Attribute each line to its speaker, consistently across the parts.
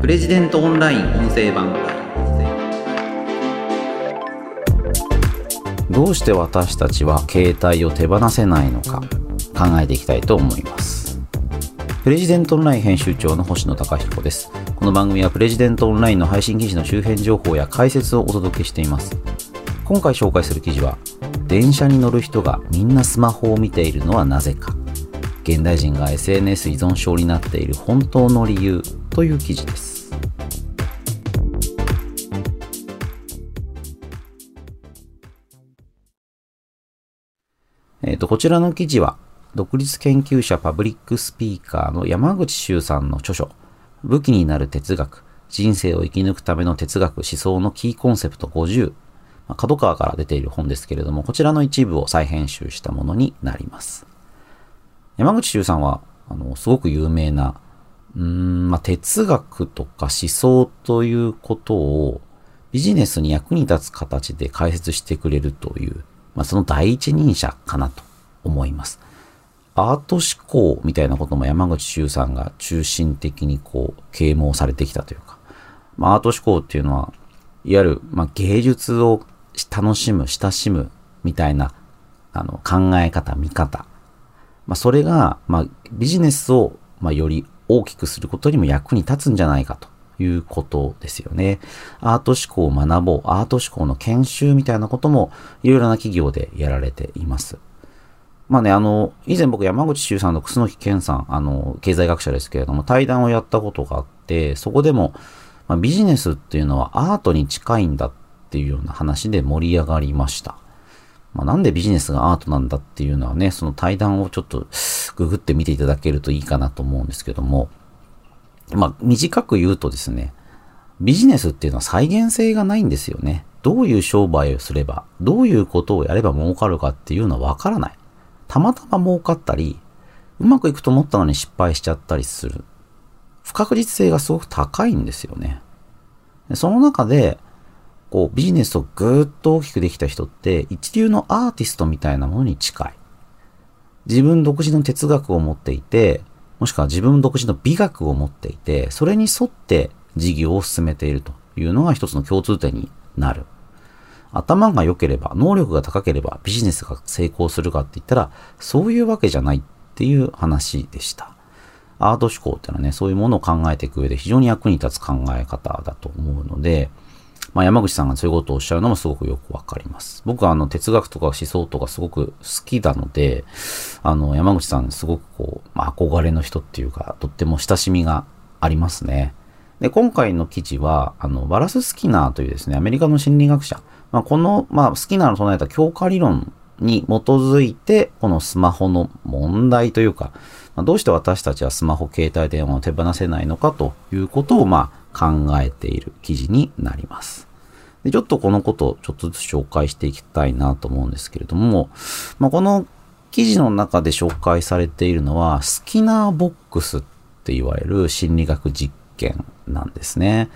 Speaker 1: プレジデントオンライン音声版。
Speaker 2: どうして私たちは携帯を手放せないのか考えていきたいと思います。プレジデントオンライン編集長の星野貴彦です。この番組はプレジデントオンラインの配信記事の周辺情報や解説をお届けしています。今回紹介する記事は電車に乗る人がみんなスマホを見ているのはなぜか。現代人が SNS 依存症になっている本当の理由という記事です。えっ、と、こちらの記事は、独立研究者パブリックスピーカーの山口周さんの著書、武器になる哲学、人生を生き抜くための哲学思想のキーコンセプト50、ま、角川から出ている本ですけれども、こちらの一部を再編集したものになります。山口周さんは、あの、すごく有名な、うん、まあ、哲学とか思想ということをビジネスに役に立つ形で解説してくれるという、まあ、その第一人者かなと思います。アート思考みたいなことも山口周さんが中心的にこう啓蒙されてきたというか、まあ、アート思考っていうのは、いわゆる、まあ、芸術を楽しむ、親しむみたいなあの考え方、見方。まあ、それが、まあ、ビジネスを、まあ、より大きくすることにも役に立つんじゃないかということですよね。アート思考を学ぼう、アート思考の研修みたいなこともいろいろな企業でやられています。まあね、あの、以前僕山口周さんと楠木健さん、あの、経済学者ですけれども、対談をやったことがあって、そこでも、まあ、ビジネスっていうのはアートに近いんだっていうような話で盛り上がりました。まあ、なんでビジネスがアートなんだっていうのはね、その対談をちょっとググってみていただけるといいかなと思うんですけども、まあ、短く言うとですね、ビジネスっていうのは再現性がないんですよね。どういう商売をすれば、どういうことをやれば儲かるかっていうのはわからない。たまたま儲かったり、うまくいくと思ったのに失敗しちゃったりする。不確実性がすごく高いんですよね。その中で、こうビジネスをぐーっと大きくできた人って一流のアーティストみたいなものに近い。自分独自の哲学を持っていて、もしくは自分独自の美学を持っていて、それに沿って事業を進めているというのが一つの共通点になる。頭が良ければ、能力が高ければビジネスが成功するかって言ったら、そういうわけじゃないっていう話でした。アート思考っていうのはね、そういうものを考えていく上で非常に役に立つ考え方だと思うので、まあ、山口さんがそういうことをおっしゃるのもすごくよくわかります。僕はあの哲学とか思想とかすごく好きなので、あの山口さんすごくこう、まあ、憧れの人っていうか、とっても親しみがありますね。で、今回の記事は、あの、バラス・スキナーというですね、アメリカの心理学者、まあ、この、まあ、スキナーの唱えた強化理論に基づいて、このスマホの問題というか、ま、どうして私たちはスマホ、携帯電話を手放せないのかということを、ま、考えている記事になります。でちょっとこのことをちょっとずつ紹介していきたいなと思うんですけれども、まあ、この記事の中で紹介されているのは、スキナーボックスって言われる心理学実験なんですね。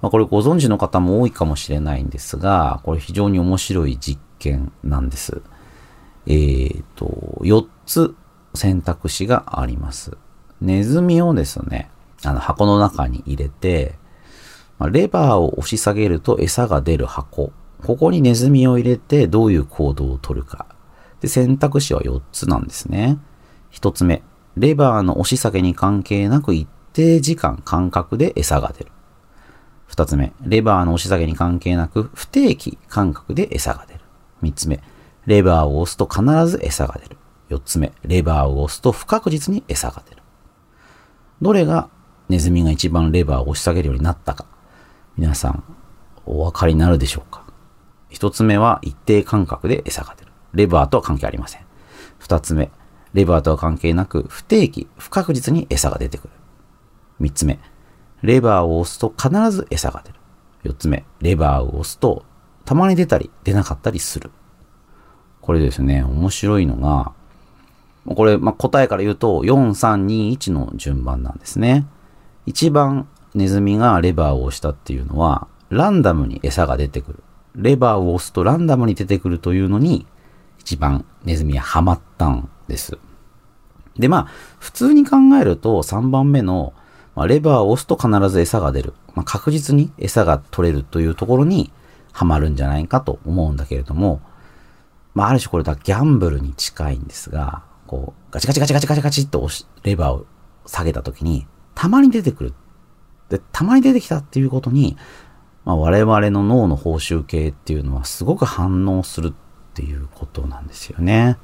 Speaker 2: まあ、これご存知の方も多いかもしれないんですが、これ非常に面白い実験なんです。えっ、ー、と、4つ選択肢があります。ネズミをですね、あの箱の中に入れて、レバーを押し下げると餌が出る箱。ここにネズミを入れてどういう行動をとるか。で、選択肢は4つなんですね。1つ目、レバーの押し下げに関係なく一定時間間隔で餌が出る。2つ目、レバーの押し下げに関係なく不定期間隔で餌が出る。3つ目、レバーを押すと必ず餌が出る。4つ目、レバーを押すと不確実に餌が出る。どれがネズミが一番レバーを押し下げるようになったか。皆さん、お分かりになるでしょうか一つ目は一定間隔で餌が出る。レバーとは関係ありません。二つ目、レバーとは関係なく不定期、不確実に餌が出てくる。三つ目、レバーを押すと必ず餌が出る。四つ目、レバーを押すとたまに出たり出なかったりする。これですね、面白いのが、これ、まあ、答えから言うと、4、3、2、1の順番なんですね。一番ネズミがレバーを押したっていうのは、ランダムに餌が出てくる。レバーを押すとランダムに出てくるというのに、一番ネズミはハマったんです。で、まあ、普通に考えると3番目の、まあ、レバーを押すと必ず餌が出る。まあ、確実に餌が取れるというところにはまるんじゃないかと思うんだけれども、まあ、ある種これだギャンブルに近いんですが、こう、ガチガチガチガチガチガチって押し、レバーを下げたときに、たまに出てくる。で、たまに出てきたっていうことに、まあ、我々の脳の報酬系っていうのはすごく反応するっていうことなんですよね。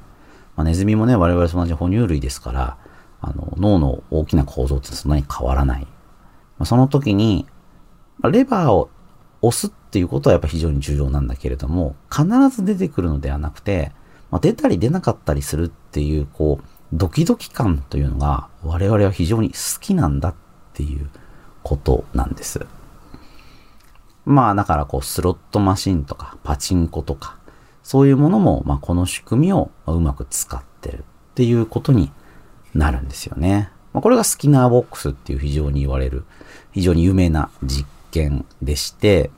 Speaker 2: まあ、ネズミもね、我々と同じ哺乳類ですから、あの、脳の大きな構造ってそんなに変わらない。まあ、その時に、レバーを押すっていうことはやっぱ非常に重要なんだけれども、必ず出てくるのではなくて、まあ、出たり出なかったりするっていう、こう、ドキドキ感というのが我々は非常に好きなんだっていうことなんです。まあだからこうスロットマシンとかパチンコとかそういうものもまこの仕組みをうまく使ってるっていうことになるんですよね。ま、これがスキナーボックスっていう非常に言われる非常に有名な実験でして、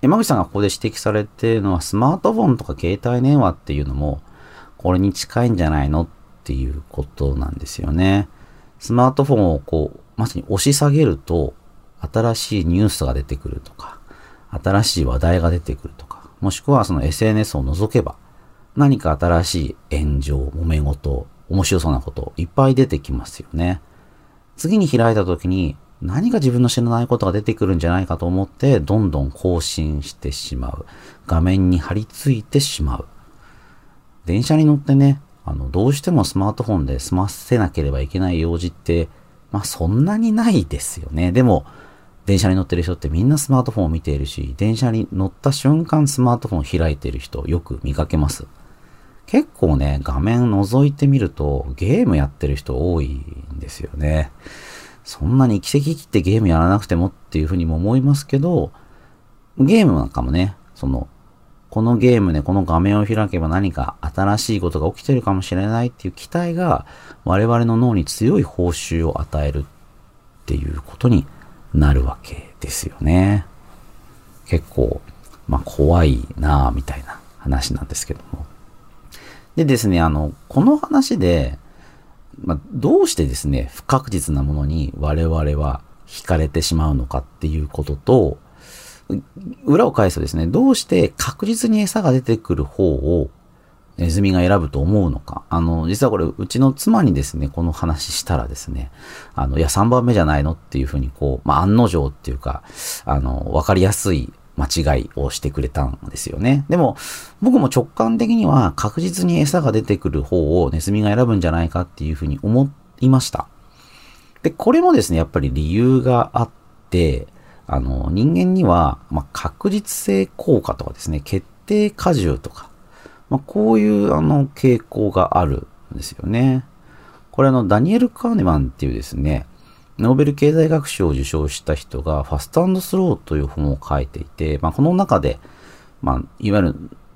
Speaker 2: 山口さんがここで指摘されているのはスマートフォンとか携帯電話っていうのもこれに近いんじゃないのっていうことなんですよね。スマートフォンをこう、まさに押し下げると新しいニュースが出てくるとか、新しい話題が出てくるとか、もしくはその SNS を除けば、何か新しい炎上、揉め事、面白そうなこといっぱい出てきますよね。次に開いた時に何か自分の知らないことが出てくるんじゃないかと思ってどんどん更新してしまう。画面に貼り付いてしまう。電車に乗ってね、あの、どうしてもスマートフォンで済ませなければいけない用事って、まあそんなにないですよね。でも、電車に乗ってる人ってみんなスマートフォンを見ているし、電車に乗った瞬間スマートフォンを開いている人よく見かけます。結構ね、画面覗いてみるとゲームやってる人多いんですよね。そんなに奇跡切ってゲームやらなくてもっていうふうにも思いますけど、ゲームなんかもね、その、このゲームでこの画面を開けば何か新しいことが起きてるかもしれないっていう期待が我々の脳に強い報酬を与えるっていうことになるわけですよね。結構、まあ怖いなぁみたいな話なんですけども。でですね、あの、この話で、まあ、どうしてですね、不確実なものに我々は惹かれてしまうのかっていうことと、裏を返すとですね、どうして確実に餌が出てくる方をネズミが選ぶと思うのか。あの、実はこれ、うちの妻にですね、この話したらですね、あの、いや、3番目じゃないのっていうふうに、こう、まあ、案の定っていうか、あの、わかりやすい間違いをしてくれたんですよね。でも、僕も直感的には確実に餌が出てくる方をネズミが選ぶんじゃないかっていうふうに思いました。で、これもですね、やっぱり理由があって、あの、人間には、まあ、確実性効果とかですね、決定荷重とか、まあ、こういうあの傾向があるんですよね。これあの、ダニエル・カーネマンっていうですね、ノーベル経済学賞を受賞した人が、ファストスローという本を書いていて、まあ、この中で、まあ、いわゆる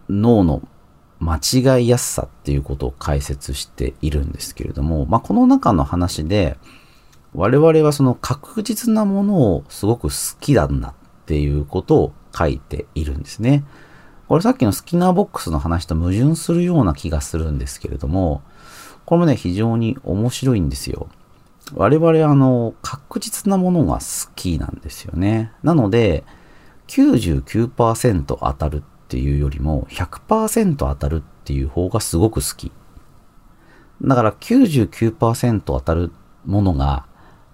Speaker 2: 脳の間違いやすさっていうことを解説しているんですけれども、まあ、この中の話で、我々はその確実なものをすごく好きなんだっていうことを書いているんですね。これさっきのスキナーボックスの話と矛盾するような気がするんですけれども、これもね、非常に面白いんですよ。我々あの、確実なものが好きなんですよね。なので、99%当たるっていうよりも、100%当たるっていう方がすごく好き。だから99%当たるものが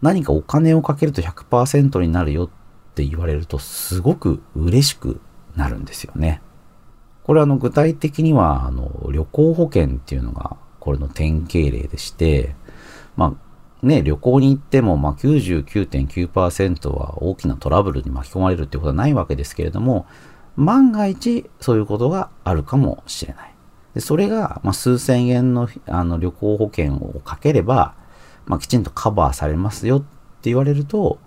Speaker 2: 何かお金をかけると100%になるよって言われるとすごく嬉しくなるんですよね。これあの具体的にはあの旅行保険っていうのがこれの典型例でして、まあね、旅行に行ってもまあ99.9%は大きなトラブルに巻き込まれるっていうことはないわけですけれども、万が一そういうことがあるかもしれない。でそれが、まあ、数千円のあの旅行保険をかければ、まあ、きちんとカバーされますよって言われると、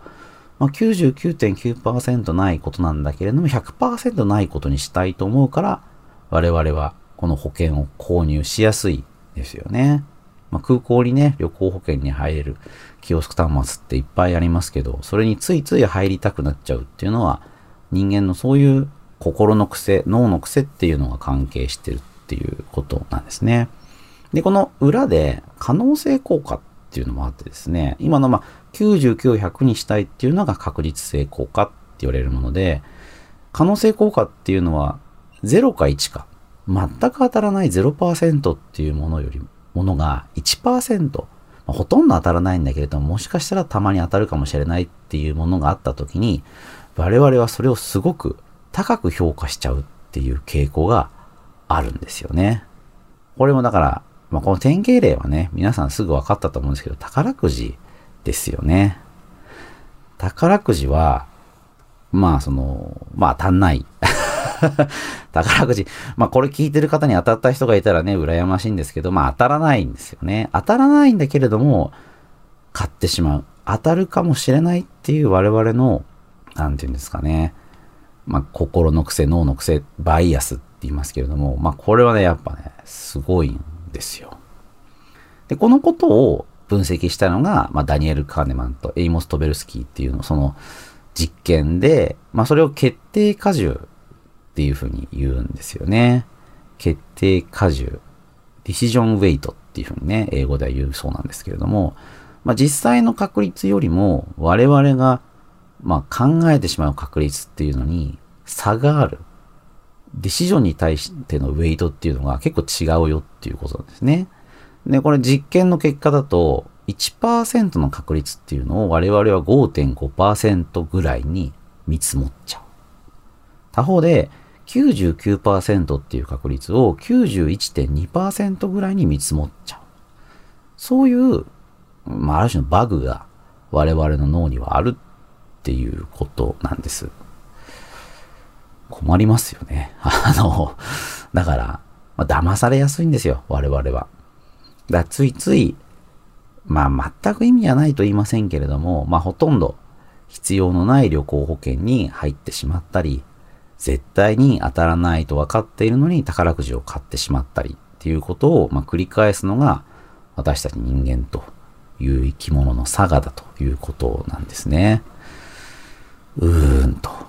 Speaker 2: まあ、99.9%ないことなんだけれども、100%ないことにしたいと思うから、我々はこの保険を購入しやすいですよね。まあ、空港にね、旅行保険に入れるキオスク端末っていっぱいありますけど、それについつい入りたくなっちゃうっていうのは、人間のそういう心の癖、脳の癖っていうのが関係してるっていうことなんですね。で、この裏で可能性効果っっていうのもあってですね、今のまあ99100にしたいっていうのが確率性効果って言われるもので、可能性効果っていうのは0か1か、全く当たらない0%っていうものより、ものが1%、ほとんど当たらないんだけれども、もしかしたらたまに当たるかもしれないっていうものがあった時に、我々はそれをすごく高く評価しちゃうっていう傾向があるんですよね。これもだから、まあ、この典型例はね、皆さんすぐ分かったと思うんですけど、宝くじですよね。宝くじは、まあその、まあ当たんない。宝くじ、まあこれ聞いてる方に当たった人がいたらね、羨ましいんですけど、まあ当たらないんですよね。当たらないんだけれども、買ってしまう。当たるかもしれないっていう我々の、なんていうんですかね。まあ心の癖、脳の癖、バイアスって言いますけれども、まあこれはね、やっぱね、すごいんですよ。で、このことを分析したのが、まあ、ダニエル・カーネマンとエイモス・トベルスキーっていうの、その実験で、まあ、それを決定荷重っていうふうに言うんですよね。決定荷重。ディシジョンウェイトっていうふうにね、英語では言うそうなんですけれども、まあ、実際の確率よりも我々が、まあ、考えてしまう確率っていうのに差がある。ディシジョンに対してのウェイトっていうのが結構違うよっていうことなんですね。で、これ実験の結果だと、1%の確率っていうのを我々は5.5%ぐらいに見積もっちゃう。他方で、99%っていう確率を91.2%ぐらいに見積もっちゃう。そういう、まあ、ある種のバグが我々の脳にはあるっていうことなんです。困りますよね。あの、だから、まあ、騙されやすいんですよ、我々は。だついつい、まあ全く意味はないと言いませんけれども、まあほとんど必要のない旅行保険に入ってしまったり、絶対に当たらないと分かっているのに宝くじを買ってしまったりっていうことを、まあ、繰り返すのが私たち人間という生き物の差がだということなんですね。うーんと。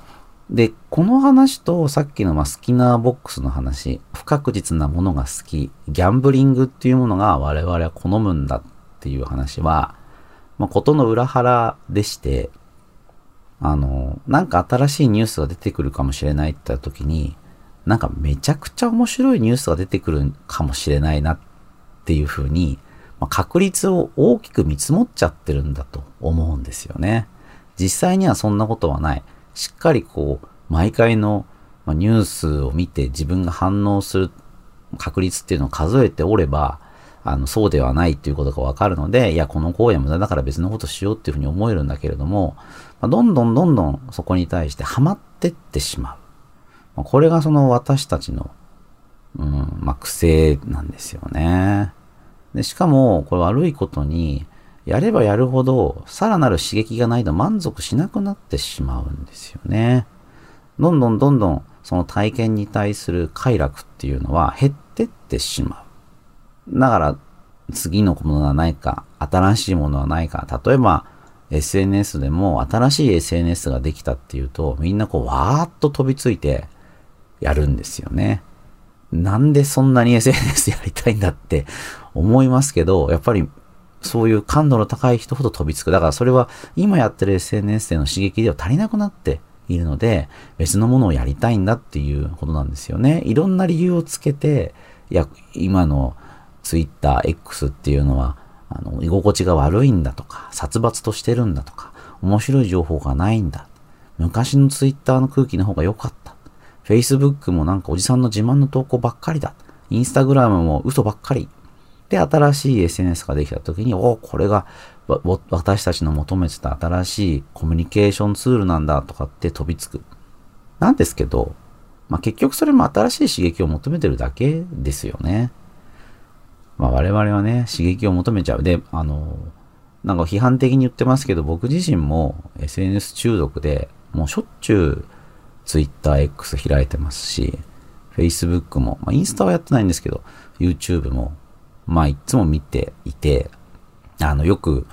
Speaker 2: で、この話とさっきのまあスキナーボックスの話、不確実なものが好き、ギャンブリングっていうものが我々は好むんだっていう話は、まあ、ことの裏腹でして、あの、なんか新しいニュースが出てくるかもしれないって言った時に、なんかめちゃくちゃ面白いニュースが出てくるかもしれないなっていうふうに、まあ、確率を大きく見積もっちゃってるんだと思うんですよね。実際にはそんなことはない。しっかりこう、毎回のニュースを見て自分が反応する確率っていうのを数えておれば、あの、そうではないっていうことがわかるので、いや、この行為は無駄だから別のことしようっていうふうに思えるんだけれども、まどんどんどんどんそこに対してハマってってしまう。まこれがその私たちの、うん、まあ、癖なんですよね。で、しかも、これ悪いことに、やればやるほど、さらなる刺激がないと満足しなくなってしまうんですよね。どんどんどんどん、その体験に対する快楽っていうのは減ってってしまう。だから、次のものはないか、新しいものはないか、例えば、SNS でも新しい SNS ができたっていうと、みんなこう、わーっと飛びついてやるんですよね。なんでそんなに SNS やりたいんだって思いますけど、やっぱりそういう感度の高い人ほど飛びつく。だからそれは今やってる SNS での刺激では足りなくなっているので、別のものをやりたいんだっていうことなんですよね。いろんな理由をつけて、いや、今の Twitter、X っていうのは、あの、居心地が悪いんだとか、殺伐としてるんだとか、面白い情報がないんだ。昔の Twitter の空気の方が良かった。Facebook もなんかおじさんの自慢の投稿ばっかりだ。Instagram も嘘ばっかり。で、新しい SNS ができた時に、おこれが私たちの求めてた新しいコミュニケーションツールなんだとかって飛びつく。なんですけど、まあ、結局それも新しい刺激を求めてるだけですよね。まあ、我々はね、刺激を求めちゃう。で、あの、なんか批判的に言ってますけど、僕自身も SNS 中毒で、もうしょっちゅう TwitterX 開いてますし、Facebook も、まあ、インスタはやってないんですけど、YouTube も、まあ、いつも見ていて、あの、よく、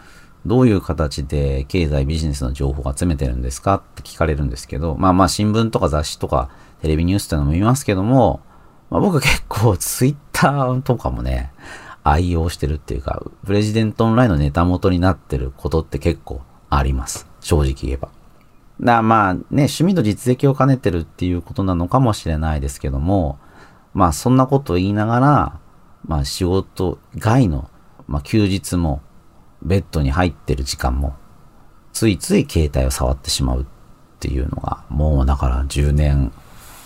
Speaker 2: どういう形で経済ビジネスの情報を集めてるんですかって聞かれるんですけど、まあまあ新聞とか雑誌とかテレビニュースっていうのも見ますけども、まあ僕は結構ツイッターとかもね、愛用してるっていうか、プレジデントオンラインのネタ元になってることって結構あります。正直言えば。だまあね、趣味と実績を兼ねてるっていうことなのかもしれないですけども、まあそんなことを言いながら、まあ仕事外の、まあ休日も、ベッドに入ってる時間も、ついつい携帯を触ってしまうっていうのが、もうだから10年、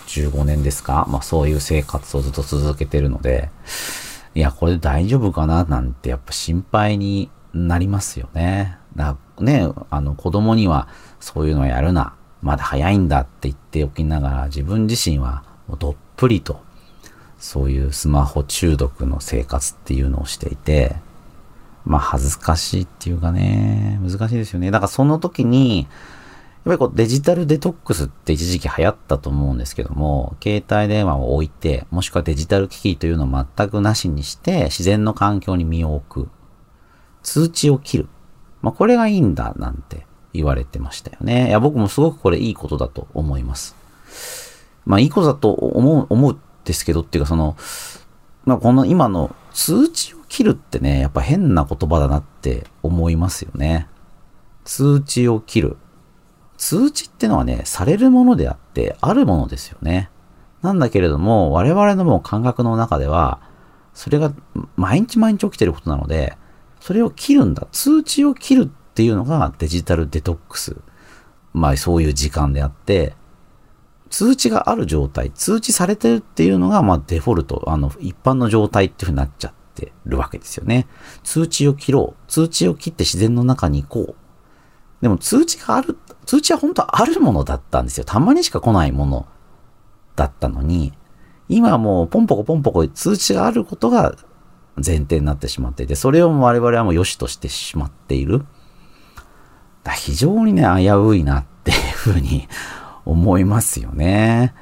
Speaker 2: 15年ですか？まあそういう生活をずっと続けてるので、いや、これ大丈夫かな？なんてやっぱ心配になりますよね。だね、あの子供にはそういうのやるな、まだ早いんだって言っておきながら自分自身はもうどっぷりとそういうスマホ中毒の生活っていうのをしていて、まあ恥ずかしいっていうかね、難しいですよね。だからその時に、やっぱりこうデジタルデトックスって一時期流行ったと思うんですけども、携帯電話を置いて、もしくはデジタル機器というのを全くなしにして、自然の環境に身を置く。通知を切る。まあこれがいいんだなんて言われてましたよね。いや僕もすごくこれいいことだと思います。まあいいことだと思う、思うですけどっていうかその、まあこの今の通知を切るってね、やっぱ変な言葉だなって思いますよね。通知を切る。通知ってのはね、されるものであって、あるものですよね。なんだけれども、我々のもう感覚の中では、それが毎日毎日起きてることなので、それを切るんだ。通知を切るっていうのがデジタルデトックス。まあそういう時間であって、通知がある状態、通知されてるっていうのが、まあデフォルト、あの、一般の状態っていうふうになっちゃってるわけですよね。通知を切ろう。通知を切って自然の中に行こう。でも通知がある通知は本当はあるものだったんですよ。たまにしか来ないものだったのに、今はもうポンポコポンポコ通知があることが前提になってしまっていて、それを我々はもう良しとしてしまっている。だ非常にね、危ういなっていうふうに思いますよね。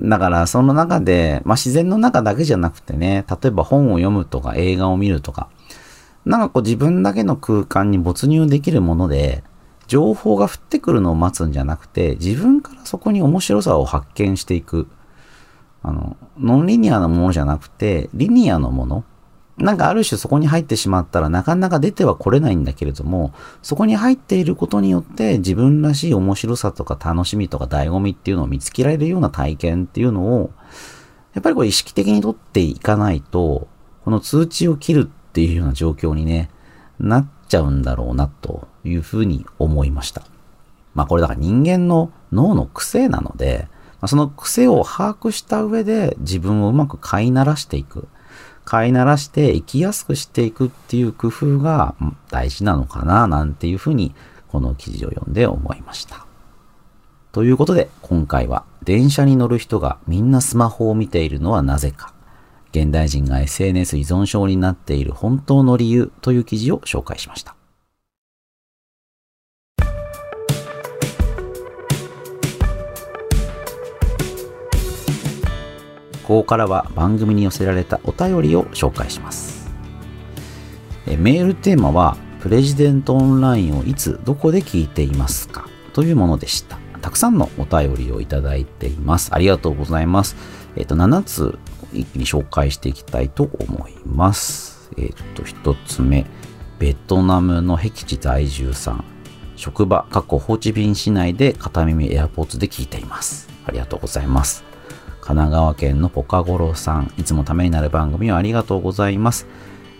Speaker 2: だからその中で、まあ自然の中だけじゃなくてね、例えば本を読むとか映画を見るとか、なんかこう自分だけの空間に没入できるもので、情報が降ってくるのを待つんじゃなくて、自分からそこに面白さを発見していく。あの、ノンリニアなものじゃなくて、リニアのもの。なんかある種そこに入ってしまったらなかなか出てはこれないんだけれども、そこに入っていることによって自分らしい面白さとか楽しみとか醍醐味っていうのを見つけられるような体験っていうのを、やっぱりこれ意識的にとっていかないと、この通知を切るっていうような状況にね、なっちゃうんだろうなというふうに思いました。まあこれだから人間の脳の癖なので、その癖を把握した上で自分をうまく飼いならしていく。飼いならして生きやすくしていくっていう工夫が大事なのかななんていうふうにこの記事を読んで思いました。ということで今回は電車に乗る人がみんなスマホを見ているのはなぜか現代人が SNS 依存症になっている本当の理由という記事を紹介しました。ここからは番組に寄せられたお便りを紹介します。えメールテーマは、プレジデントオンラインをいつどこで聞いていますか？というものでした。たくさんのお便りをいただいています。ありがとうございます。えっ、と、7つ一気に紹介していきたいと思います。えっ、と、1つ目、ベトナムの僻地在住さん。職場、過去ホーチビン市内で片耳エアポーツで聞いています。ありがとうございます。神奈川県のポカゴロさん。いつもためになる番組をありがとうございます。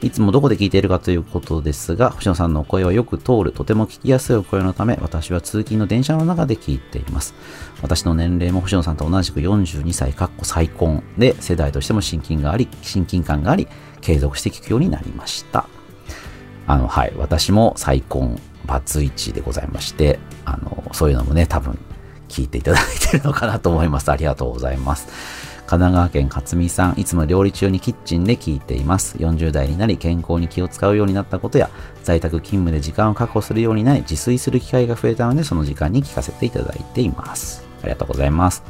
Speaker 2: いつもどこで聞いているかということですが、星野さんのお声はよく通る、とても聞きやすいお声のため、私は通勤の電車の中で聞いています。私の年齢も星野さんと同じく42歳、かっこ再婚で、世代としても親近があり、親近感があり、継続して聞くようになりました。あの、はい、私も再婚、バツイチでございまして、あの、そういうのもね、多分聞いていただいてるのかなと思います。ありがとうございます。神奈川県勝美さん、いつも料理中にキッチンで聞いています。40代になり健康に気を使うようになったことや、在宅勤務で時間を確保するようになり、自炊する機会が増えたので、その時間に聞かせていただいています。ありがとうございます。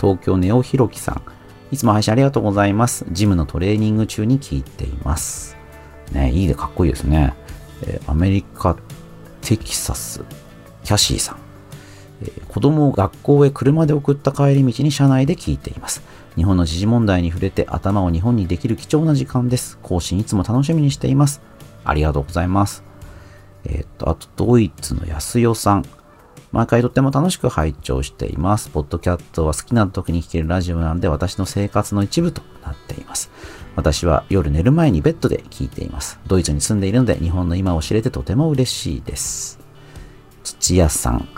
Speaker 2: 東京ネオひろきさん、いつも配信ありがとうございます。ジムのトレーニング中に聞いています。ね、いいでかっこいいですね。えー、アメリカ、テキサス、キャシーさん。子供を学校へ車で送った帰り道に車内で聞いています。日本の時事問題に触れて頭を日本にできる貴重な時間です。更新いつも楽しみにしています。ありがとうございます。えーっと、あと、ドイツの安代さん。毎回とっても楽しく拝聴しています。ポッドキャットは好きな時に聴けるラジオなんで私の生活の一部となっています。私は夜寝る前にベッドで聞いています。ドイツに住んでいるので日本の今を知れてとても嬉しいです。土屋さん。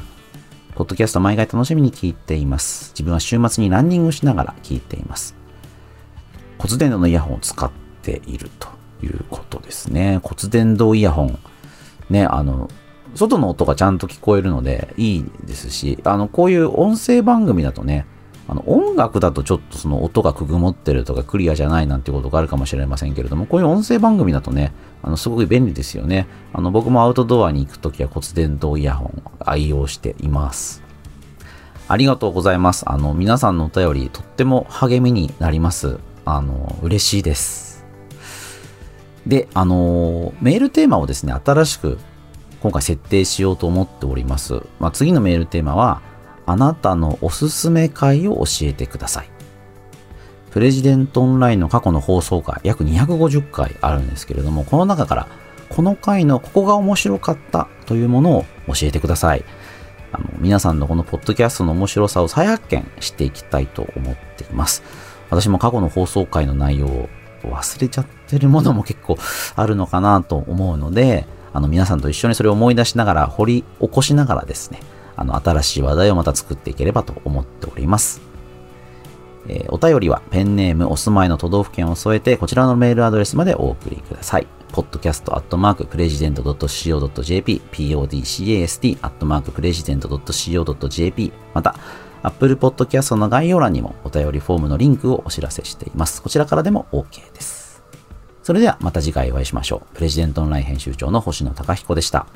Speaker 2: ポッドキャスト毎回楽しみに聞いています。自分は週末にランニングしながら聞いています。骨伝導のイヤホンを使っているということですね。骨伝導イヤホン。ね、あの、外の音がちゃんと聞こえるのでいいですし、あの、こういう音声番組だとね、あの、音楽だとちょっとその音がくぐもってるとかクリアじゃないなんてことがあるかもしれませんけれども、こういう音声番組だとね、あの、すごく便利ですよね。あの、僕もアウトドアに行くときは骨伝導イヤホン愛用しています。ありがとうございます。あの、皆さんのお便り、とっても励みになります。あの、嬉しいです。で、あの、メールテーマをですね、新しく今回設定しようと思っております。まあ、次のメールテーマは、あなたのおすすめ回を教えてください。プレジデントオンラインの過去の放送回、約250回あるんですけれども、この中から、この回のここが面白かったというものを教えてください。あの皆さんのこのポッドキャストの面白さを再発見していきたいと思っています。私も過去の放送回の内容を忘れちゃってるものも結構あるのかなと思うので、あの皆さんと一緒にそれを思い出しながら掘り起こしながらですね、あの新しい話題をまた作っていければと思っております。えーお便りはペンネームお住まいの都道府県を添えてこちらのメールアドレスまでお送りください。podcast.president.co.jp podcast.president.co.jp また Apple Podcast の概要欄にもお便りフォームのリンクをお知らせしています。こちらからでも OK です。それではまた次回お会いしましょう。プレジデントオンライン編集長の星野貴彦でした。